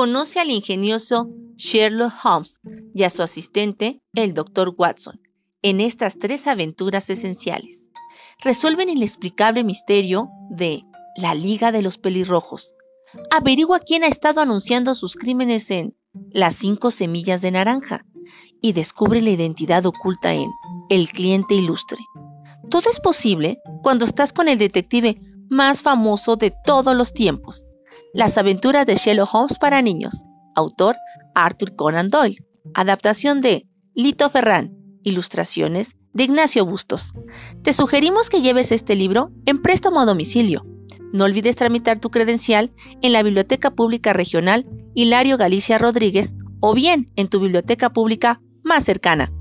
conoce al ingenioso Sherlock Holmes y a su asistente, el Dr. Watson, en estas tres aventuras esenciales. Resuelven el inexplicable misterio de la Liga de los Pelirrojos. Averigua quién ha estado anunciando sus crímenes en Las cinco semillas de naranja y descubre la identidad oculta en El cliente ilustre. Todo es posible cuando estás con el detective más famoso de todos los tiempos. Las aventuras de Sherlock Holmes para niños. Autor Arthur Conan Doyle. Adaptación de Lito Ferran. Ilustraciones de Ignacio Bustos. Te sugerimos que lleves este libro en préstamo a domicilio. No olvides tramitar tu credencial en la Biblioteca Pública Regional Hilario Galicia Rodríguez o bien en tu biblioteca pública más cercana.